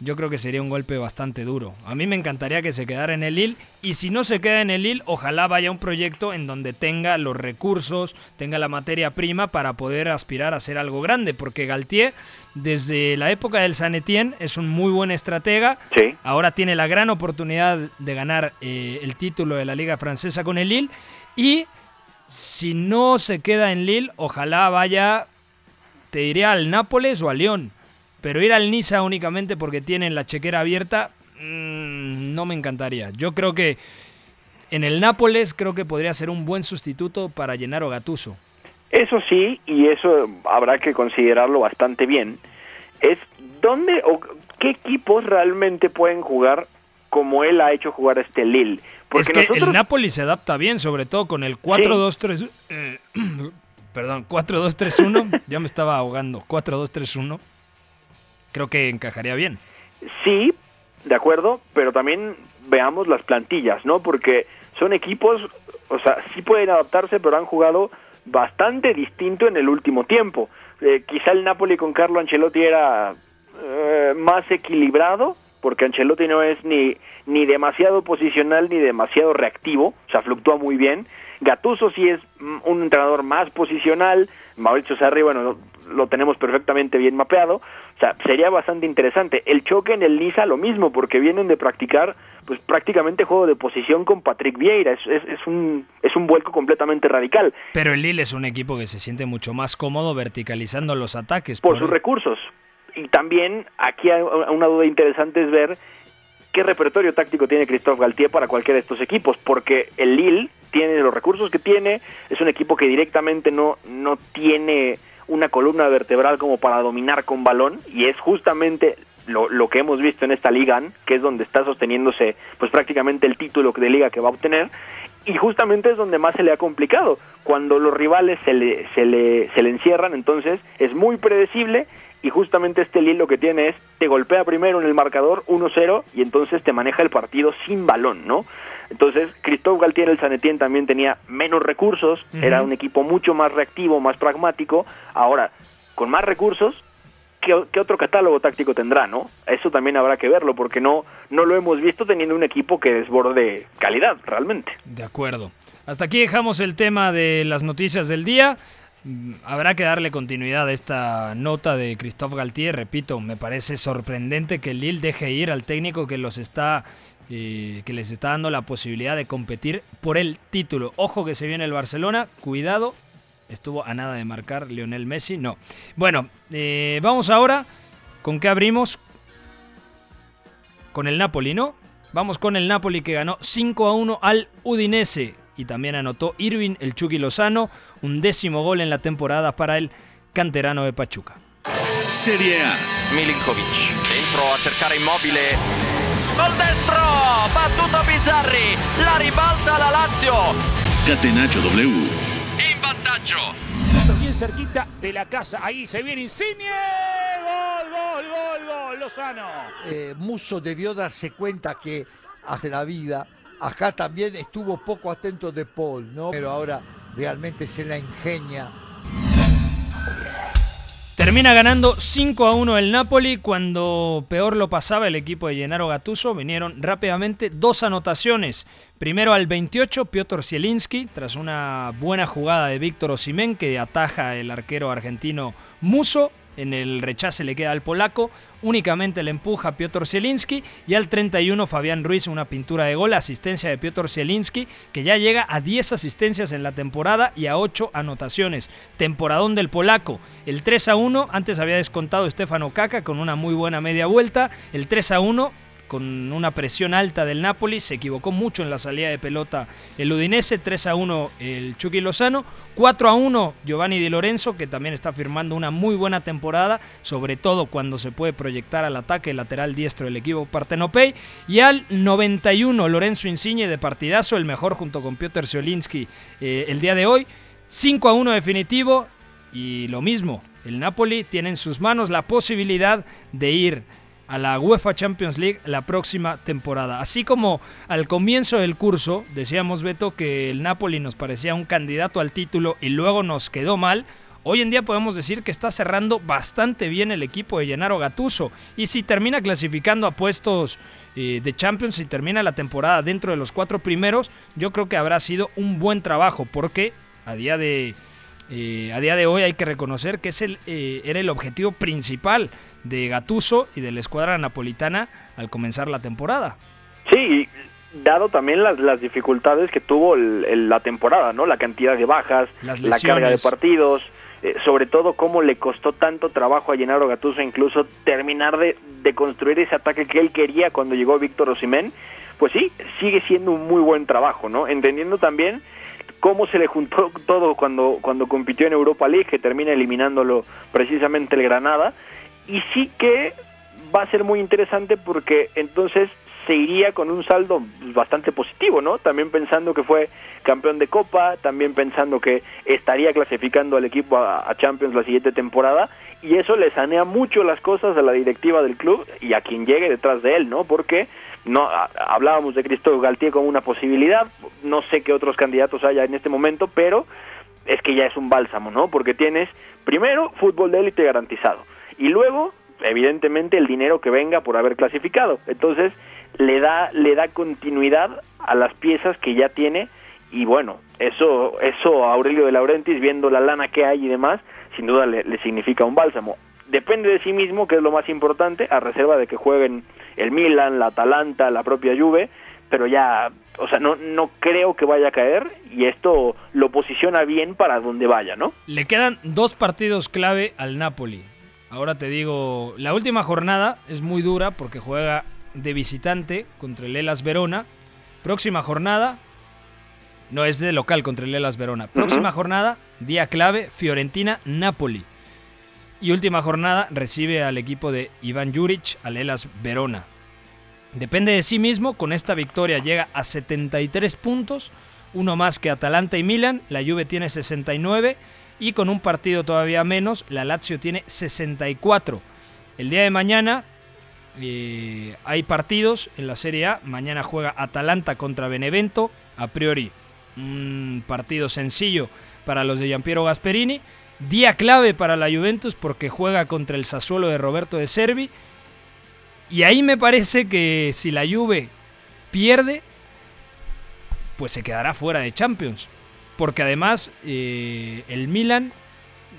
yo creo que sería un golpe bastante duro. A mí me encantaría que se quedara en el Lille y si no se queda en el Lille, ojalá vaya a un proyecto en donde tenga los recursos, tenga la materia prima para poder aspirar a hacer algo grande, porque Galtier desde la época del San Etienne es un muy buen estratega.
Sí.
Ahora tiene la gran oportunidad de ganar eh, el título de la Liga Francesa con el Lille y si no se queda en Lille, ojalá vaya, te diría al Nápoles o al Lyon. Pero ir al Niza únicamente porque tienen la chequera abierta, mm, no me encantaría. Yo creo que en el Nápoles creo que podría ser un buen sustituto para Gennaro Gattuso.
Eso sí, y eso habrá que considerarlo bastante bien, es dónde o qué equipos realmente pueden jugar como él ha hecho jugar a este Lille. Porque
es que
nosotros,
el Napoli se adapta bien, sobre todo con el 4-2-3... eh, perdón, 4-2-3-1. ya me estaba ahogando. 4-2-3-1. Creo que encajaría bien.
sí, de acuerdo, pero también veamos las plantillas, ¿no? Porque son equipos, o sea, sí pueden adaptarse, pero han jugado bastante distinto en el último tiempo. Eh, quizá el Napoli con Carlo Ancelotti era eh, más equilibrado, porque Ancelotti no es ni, ni demasiado posicional ni demasiado reactivo, o sea, fluctúa muy bien. Gattuso sí es mm, un entrenador más posicional, Mauricio Sarri, bueno, lo, lo tenemos perfectamente bien mapeado, o sea, sería bastante interesante. El choque en el Niza lo mismo, porque vienen de practicar pues prácticamente juego de posición con Patrick Vieira, es, es, es un, es un vuelco completamente radical.
Pero el Lille es un equipo que se siente mucho más cómodo verticalizando los ataques.
por sus recursos. Y también aquí hay una duda interesante es ver qué repertorio táctico tiene Christophe Galtier para cualquiera de estos equipos, porque el Lille tiene los recursos que tiene, es un equipo que directamente no, no tiene una columna vertebral como para dominar con balón, y es justamente lo, lo que hemos visto en esta liga, que es donde está sosteniéndose pues prácticamente el título de liga que va a obtener, y justamente es donde más se le ha complicado. Cuando los rivales se le, se le, se le encierran, entonces es muy predecible y justamente este Lille lo que tiene es te golpea primero en el marcador 1-0 y entonces te maneja el partido sin balón, ¿no? Entonces, Christophe Galtier el San Etienne también tenía menos recursos, era un equipo mucho más reactivo, más pragmático. Ahora, con más recursos, ¿qué, otro catálogo táctico tendrá, no? Eso también habrá que verlo, porque no, no lo hemos visto teniendo un equipo que desborde calidad, realmente.
De acuerdo. Hasta aquí dejamos el tema de las noticias del día. Mm, Habrá que darle continuidad a esta nota de Christophe Galtier. Repito, me parece sorprendente que Lille deje ir al técnico que los está eh, que les está dando la posibilidad de competir por el título. Ojo que se viene el Barcelona, cuidado. Estuvo a nada de marcar Lionel Messi, no. Bueno, eh, vamos ahora. ¿Con qué abrimos? Con el Napoli, ¿no? Vamos con el Napoli que ganó 5 a 1 al Udinese. Y también anotó Irving el Chucky Lozano, un décimo gol en la temporada para el canterano de Pachuca.
Serie A.
Milinkovic dentro a cercare immobile col destro battuto Bizzarri la ribalta la Lazio
Catenacho W.
in vantaggio
Bien cerquita de la casa. Ahí se viene Insigne. Gol, gol, gol, gol. Lo Lozano.
Eh, Muso debió darse cuenta que hace la vida, acá también estuvo poco atento de Paul, ¿no? Pero ahora realmente se la ingenia.
Termina ganando 5 a 1 el Napoli cuando peor lo pasaba el equipo de Gennaro Gattuso. Vinieron rápidamente dos anotaciones. Primero al 28, Piotr Zielinski, tras una buena jugada de Víctor Osimén que ataja el arquero argentino Muso. En el rechace le queda al polaco, únicamente le empuja Piotr Zielinski y al 31 Fabián Ruiz una pintura de gol, asistencia de Piotr Zielinski que ya llega a 10 asistencias en la temporada y a 8 anotaciones. Temporadón del polaco. El 3 a 1, antes había descontado Stefano Caca con una muy buena media vuelta. El 3 a 1 con una presión alta del Napoli, se equivocó mucho en la salida de pelota el Udinese, 3 a 1 el Chucky Lozano, 4 a 1 Giovanni Di Lorenzo, que también está firmando una muy buena temporada, sobre todo cuando se puede proyectar al ataque lateral diestro del equipo Partenopei, y al 91 Lorenzo Insigne de partidazo, el mejor junto con Piotr Ziolinski eh, el día de hoy, 5 a 1 definitivo, y lo mismo, el Napoli tiene en sus manos la posibilidad de ir a la UEFA Champions League la próxima temporada. Así como al comienzo del curso decíamos Beto que el Napoli nos parecía un candidato al título y luego nos quedó mal, Hoy en día podemos decir que está cerrando bastante bien el equipo de Gennaro Gattuso y si termina clasificando a puestos eh, de Champions y termina la temporada dentro de los cuatro primeros, yo creo que habrá sido un buen trabajo porque a día de, eh, a día de hoy hay que reconocer que es el, eh, era el objetivo principal de Gatuso y de la escuadra napolitana al comenzar la temporada.
Sí, dado también las, las dificultades que tuvo la temporada, ¿no? La cantidad de bajas, la carga de partidos, eh, sobre todo cómo le costó tanto trabajo a Gennaro Gattuso incluso terminar de, de construir ese ataque que él quería cuando llegó Víctor Osimén, pues sí, sigue siendo un muy buen trabajo, ¿no? Entendiendo también cómo se le juntó todo cuando, cuando compitió en Europa League, que termina eliminándolo precisamente el Granada, y sí que va a ser muy interesante porque entonces se iría con un saldo bastante positivo, ¿no? También pensando que fue campeón de Copa, también pensando que estaría clasificando al equipo a, Champions la siguiente temporada, y eso le sanea mucho las cosas a la directiva del club y a quien llegue detrás de él, ¿no? Porque no hablábamos de Cristóbal Galtier como una posibilidad, no sé qué otros candidatos haya en este momento, pero es que ya es un bálsamo, ¿no? Porque tienes primero fútbol de élite garantizado y luego evidentemente el dinero que venga por haber clasificado. Entonces, le da le da continuidad a las piezas que ya tiene y bueno, eso eso a Aurelio de Laurentiis viendo la lana que hay y demás, sin duda le, le significa un bálsamo. Depende de sí mismo, que es lo más importante, a reserva de que jueguen el Milan, la Atalanta, la propia Juve, pero ya, o sea, no, no creo que vaya a caer y esto lo posiciona bien para donde vaya, ¿no?
Le quedan dos partidos clave al Napoli. Ahora te digo, la última jornada es muy dura porque juega de visitante contra el Elas Verona. Próxima jornada, no es de local contra el Elas Verona. Próxima jornada, día clave, Fiorentina-Napoli. Y última jornada, recibe al equipo de Iván Juric, al Elas Verona. Depende de sí mismo, con esta victoria llega a 73 puntos, uno más que Atalanta y Milan, la Juve tiene 69 y con un partido todavía menos, la Lazio tiene 64. El día de mañana eh, hay partidos en la Serie A. Mañana juega Atalanta contra Benevento. A priori, un partido sencillo para los de Giampiero Gasperini. Día clave para la Juventus porque juega contra el Sassuolo de Roberto de Servi. Y ahí me parece que si la Juve pierde, pues se quedará fuera de Champions porque además eh, el Milan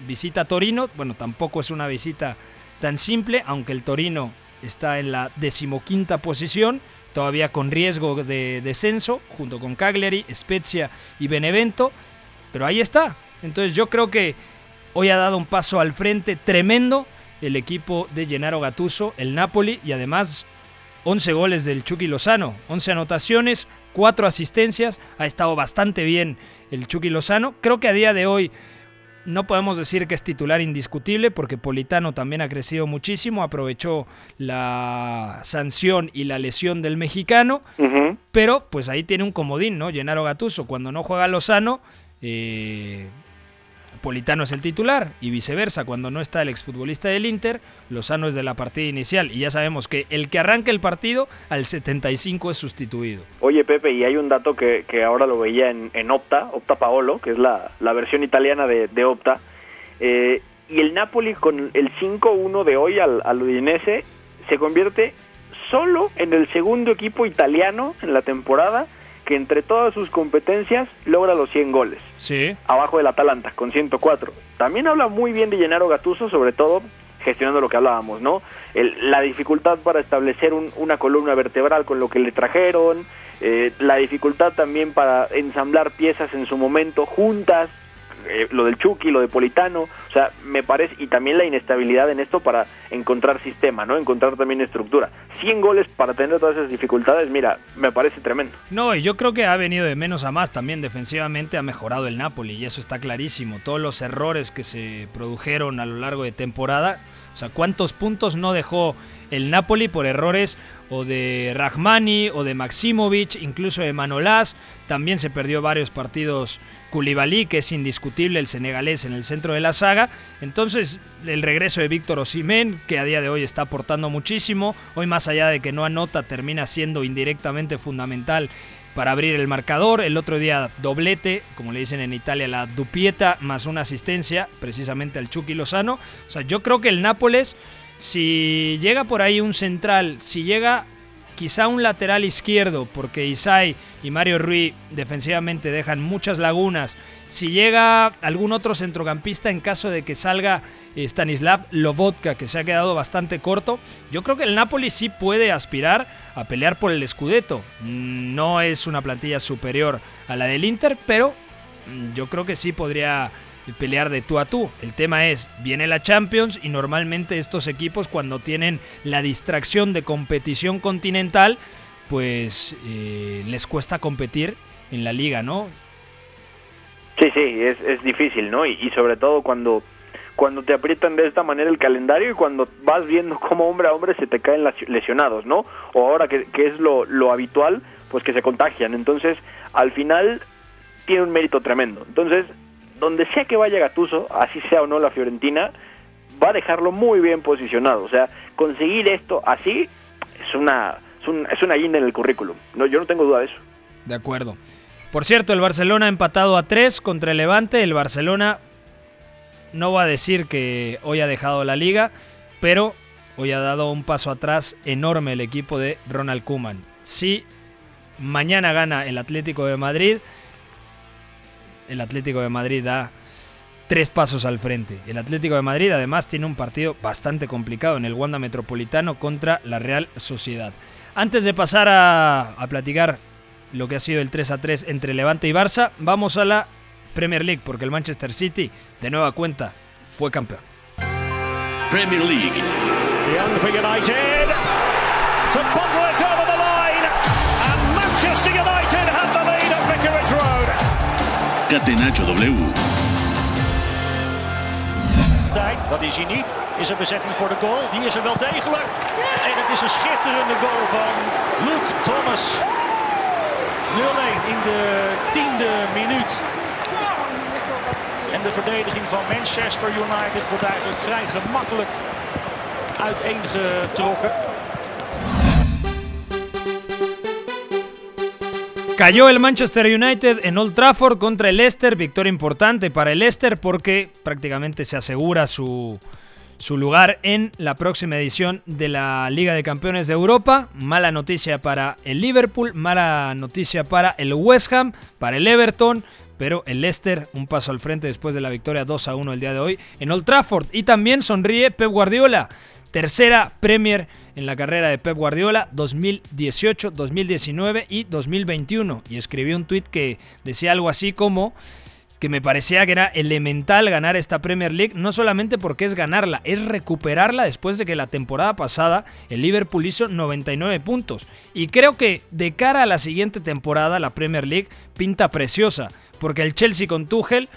visita Torino, bueno, tampoco es una visita tan simple, aunque el Torino está en la decimoquinta posición, todavía con riesgo de descenso, junto con Cagliari, Spezia y Benevento, pero ahí está. Entonces yo creo que hoy ha dado un paso al frente tremendo el equipo de Gennaro Gattuso, el Napoli, y además 11 goles del Chucky Lozano, 11 anotaciones, 4 asistencias, ha estado bastante bien el Chucky Lozano. Creo que a día de hoy no podemos decir que es titular indiscutible porque Politano también ha crecido muchísimo, aprovechó la sanción y la lesión del mexicano, pero pues ahí tiene un comodín, ¿no? Llenaro Gatuso, cuando no juega Lozano, eh, Politano es el titular y viceversa, cuando no está el exfutbolista del Inter, Lozano es de la partida inicial y ya sabemos que el que arranca el partido al 75 es sustituido.
Oye Pepe, y hay un dato que, ahora lo veía en, Opta, Opta Paolo, que es la, versión italiana de, de Opta, eh, y el Napoli con el 5-1 de hoy al, al Udinese se convierte solo en el segundo equipo italiano en la temporada que entre todas sus competencias logra los 100 goles.
Sí.
Abajo del Atalanta, con 104. También habla muy bien de Gennaro Gattuso, sobre todo gestionando lo que hablábamos, ¿no? El, la dificultad para establecer un, una columna vertebral con lo que le trajeron, eh, la dificultad también para ensamblar piezas en su momento juntas, eh, lo del Chucky, lo de Politano, o sea, me parece, y también la inestabilidad en esto para encontrar sistema, ¿no? Encontrar también estructura. 100 goles para tener todas esas dificultades, mira, me parece tremendo.
No, y yo creo que ha venido de menos a más también defensivamente, ha mejorado el Napoli, y eso está clarísimo. Todos los errores que se produjeron a lo largo de temporada, o sea, ¿cuántos puntos no dejó el Napoli por errores o de Rahmani o de Maximovic, incluso de Manolás. También se perdió varios partidos Koulibaly, que es indiscutible el senegalés en el centro de la saga. Entonces, el regreso de Víctor Osimén, que a día de hoy está aportando muchísimo, hoy más allá de que no anota, termina siendo indirectamente fundamental para abrir el marcador. El otro día doblete, como le dicen en Italia, la dupieta, más una asistencia, precisamente al Chucky Lozano. O sea, yo creo que el Nápoles si llega por ahí un central, si llega quizá un lateral izquierdo, porque Isai y Mario Rui defensivamente dejan muchas lagunas, si llega algún otro centrocampista en caso de que salga eh, Stanislav Lobotka, que se ha quedado bastante corto, yo creo que el Napoli sí puede aspirar a pelear por el Scudetto. No es una plantilla superior a la del Inter, pero mm, yo creo que sí podría pelear de tú a tú. El tema es, viene la Champions y normalmente estos equipos cuando tienen la distracción de competición continental, pues eh, les cuesta competir en la liga, ¿no?
Sí, sí, es, es difícil, ¿no? Y, sobre todo cuando, cuando te aprietan de esta manera el calendario y cuando vas viendo cómo hombre a hombre se te caen lesionados, ¿no? O ahora que, que es lo, lo habitual, pues que se contagian. Entonces, al final tiene un mérito tremendo. Entonces, donde sea que vaya Gatuso, así sea o no la Fiorentina, va a dejarlo muy bien posicionado. O sea, conseguir esto así es una, es, un, es una guinda en el currículum. No, yo no tengo duda de eso.
De acuerdo. Por cierto, el Barcelona ha empatado a 3 contra el Levante. El Barcelona no va a decir que hoy ha dejado la liga, pero hoy ha dado un paso atrás enorme el equipo de Ronald Kuman. Si mañana gana el Atlético de Madrid, el Atlético de Madrid da tres pasos al frente. El Atlético de Madrid además tiene un partido bastante complicado en el Wanda Metropolitano contra la Real Sociedad. Antes de pasar a, a platicar lo que ha sido el 3 a 3 entre Levante y Barça, vamos a la Premier League porque el Manchester City de nueva cuenta fue campeón.
Premier League. Catenacho W.
Dat is hij niet. Is er bezetting voor de goal? Die is er wel degelijk. En het is een schitterende goal van Luke Thomas. 0-1 in de tiende minuut. En de verdediging van Manchester United wordt eigenlijk vrij gemakkelijk uiteengetrokken.
Cayó el Manchester United en Old Trafford contra el Leicester, victoria importante para el Leicester porque prácticamente se asegura su, su lugar en la próxima edición de la Liga de Campeones de Europa. Mala noticia para el Liverpool, mala noticia para el West Ham, para el Everton, pero el Leicester un paso al frente después de la victoria 2 a 1 el día de hoy en Old Trafford. Y también sonríe Pep Guardiola, tercera Premier en la carrera de Pep Guardiola 2018, 2019 y 2021. Y escribió un tuit que decía algo así como que me parecía que era elemental ganar esta Premier League, no solamente porque es ganarla, es recuperarla después de que la temporada pasada el Liverpool hizo 99 puntos. Y creo que de cara a la siguiente temporada la Premier League pinta preciosa, porque el Chelsea con Tuchel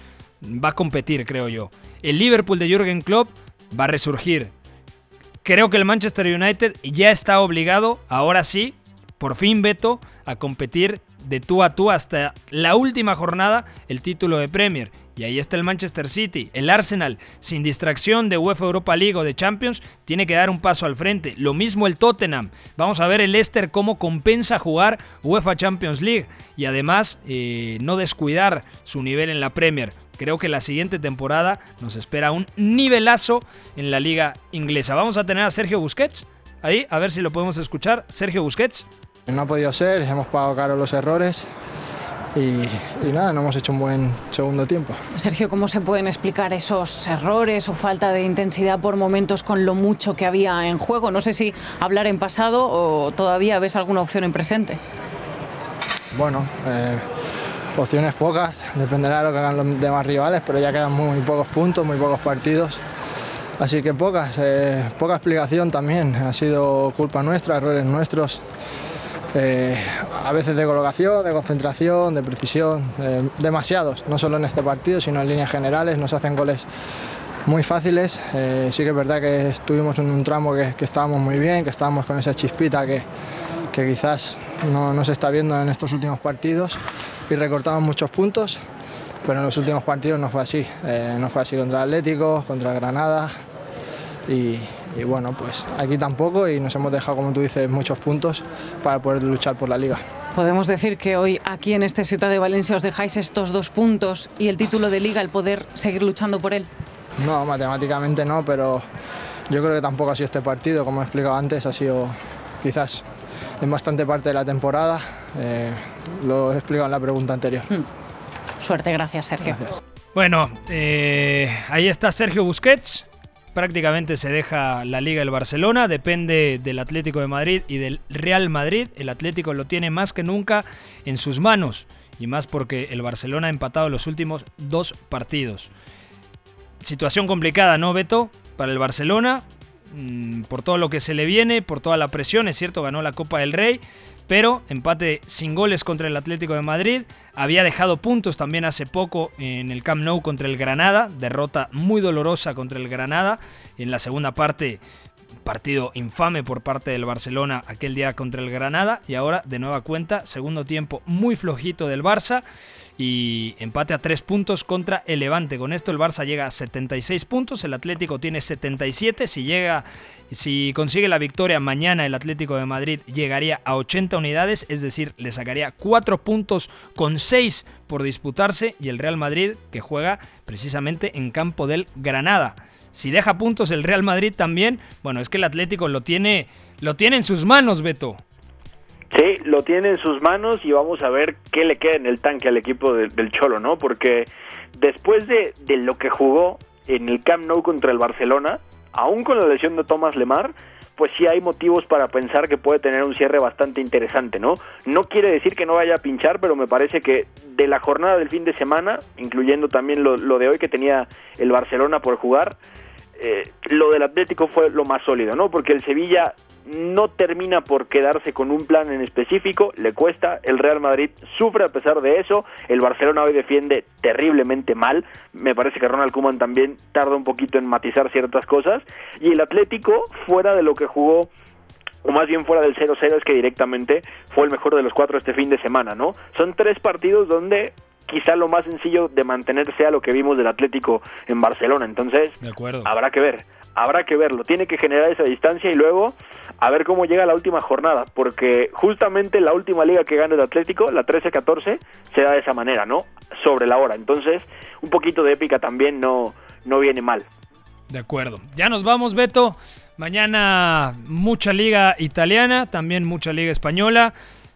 va a competir, creo yo. El Liverpool de Jürgen Klopp va a resurgir. Creo que el Manchester United ya está obligado, ahora sí, por fin Beto, a competir de tú a tú hasta la última jornada el título de Premier. Y ahí está el Manchester City. El Arsenal, sin distracción de UEFA Europa League o de Champions, tiene que dar un paso al frente. Lo mismo el Tottenham. Vamos a ver el Leicester cómo compensa jugar UEFA Champions League. Y además, eh, no descuidar su nivel en la Premier. Creo que la siguiente temporada nos espera un nivelazo en la liga inglesa. Vamos a tener a Sergio Busquets. Ahí, a ver si lo podemos escuchar. Sergio Busquets.
No ha podido ser, hemos pagado caro los errores y, nada, no hemos hecho un buen segundo tiempo.
Sergio, ¿cómo se pueden explicar esos errores o falta de intensidad por momentos con lo mucho que había en juego? No sé si hablar en pasado o todavía ves alguna opción en presente.
Bueno, eh, opciones pocas, dependerá de lo que hagan los demás rivales, pero ya quedan muy, pocos puntos, muy pocos partidos. Así que pocas, eh, poca explicación también. Ha sido culpa nuestra, errores nuestros. Eh, a veces de colocación, de concentración, de precisión, demasiados, no solo en este partido, sino en líneas generales, nos hacen goles muy fáciles. Eh, sí que es verdad que estuvimos en un tramo que, estábamos muy bien, que estábamos con esa chispita que, que quizás no, no, se está viendo en estos últimos partidos y recortamos muchos puntos, pero en los últimos partidos no fue así. Eh, no fue así contra Atlético, contra Granada y, y bueno, pues aquí tampoco y nos hemos dejado, como tú dices, muchos puntos para poder luchar por la liga.
Podemos decir que hoy aquí en este Ciudad de Valencia os dejáis estos dos puntos y el título de liga, el poder seguir luchando por él.
No, matemáticamente no, pero yo creo que tampoco ha sido este partido, como he explicado antes, ha sido quizás en bastante parte de la temporada. Eh, lo he explicado en la pregunta anterior. Hmm.
Suerte, gracias Sergio.
Bueno, eh, ahí está Sergio Busquets, prácticamente se deja la Liga del Barcelona, depende del Atlético de Madrid y del Real Madrid. El Atlético lo tiene más que nunca en sus manos y más porque el Barcelona ha empatado los últimos dos partidos. Situación complicada, ¿no, Beto? Para el Barcelona, mm, por todo lo que se le viene, por toda la presión, es cierto, ganó la Copa del Rey, pero empate sin goles contra el Atlético de Madrid. Había dejado puntos también hace poco en el Camp Nou contra el Granada, derrota muy dolorosa contra el Granada. En la segunda parte, partido infame por parte del Barcelona aquel día contra el Granada y ahora de nueva cuenta, segundo tiempo muy flojito del Barça y empate a 3 puntos contra el Levante. Con esto el Barça llega a 76 puntos, el Atlético tiene 77. Si llega, si consigue la victoria mañana, el Atlético de Madrid llegaría a 80 unidades, es decir, le sacaría 4 puntos con 6 por disputarse y el Real Madrid que juega precisamente en campo del Granada. Si deja puntos el Real Madrid también, bueno, es que el Atlético lo tiene, lo tiene en sus manos, Beto.
Sí, lo tiene en sus manos y vamos a ver qué le queda en el tanque al equipo del Cholo, ¿no? Porque después de, lo que jugó en el Camp Nou contra el Barcelona, aún con la lesión de Thomas Lemar, pues sí hay motivos para pensar que puede tener un cierre bastante interesante, ¿no? No quiere decir que no vaya a pinchar, pero me parece que de la jornada del fin de semana, incluyendo también lo, lo de hoy que tenía el Barcelona por jugar, eh, lo del Atlético fue lo más sólido, ¿no? Porque el Sevilla no termina por quedarse con un plan en específico, le cuesta, el Real Madrid sufre a pesar de eso, el Barcelona hoy defiende terriblemente mal, me parece que Ronald Koeman también tarda un poquito en matizar ciertas cosas, y el Atlético, fuera de lo que jugó o más bien fuera del 0-0 es que directamente fue el mejor de los cuatro este fin de semana, ¿no? Son tres partidos donde quizá lo más sencillo de mantener sea lo que vimos del Atlético en Barcelona. Entonces, habrá que ver, habrá que verlo. Tiene que generar esa distancia y luego a ver cómo llega la última jornada, porque justamente la última liga que gana el Atlético, la 13-14, se da de esa manera, ¿no? Sobre la hora. Entonces, un poquito de épica también no, no viene mal.
De acuerdo. Ya nos vamos, Beto. Mañana mucha liga italiana, también mucha liga española.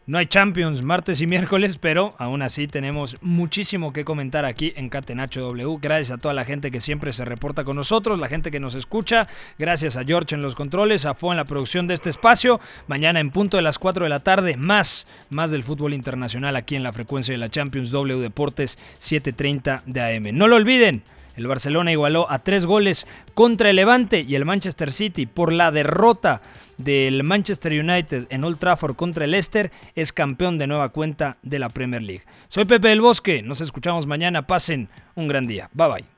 No hay Champions martes y miércoles, pero aún así tenemos muchísimo que comentar aquí en Catenacho W. Gracias a toda la gente que siempre se reporta con nosotros, la gente que nos escucha. Gracias a George en los controles, a Fo en la producción de este espacio. Mañana en punto de las 4 de la tarde, más, más del fútbol internacional aquí en la frecuencia de la Champions W Deportes 7:30 de AM. No lo olviden. El Barcelona igualó a tres goles contra el Levante y el Manchester City por la derrota del Manchester United en Old Trafford contra el Leicester es campeón de nueva cuenta de la Premier League. Soy Pepe del Bosque, nos escuchamos mañana, pasen un gran día. Bye bye.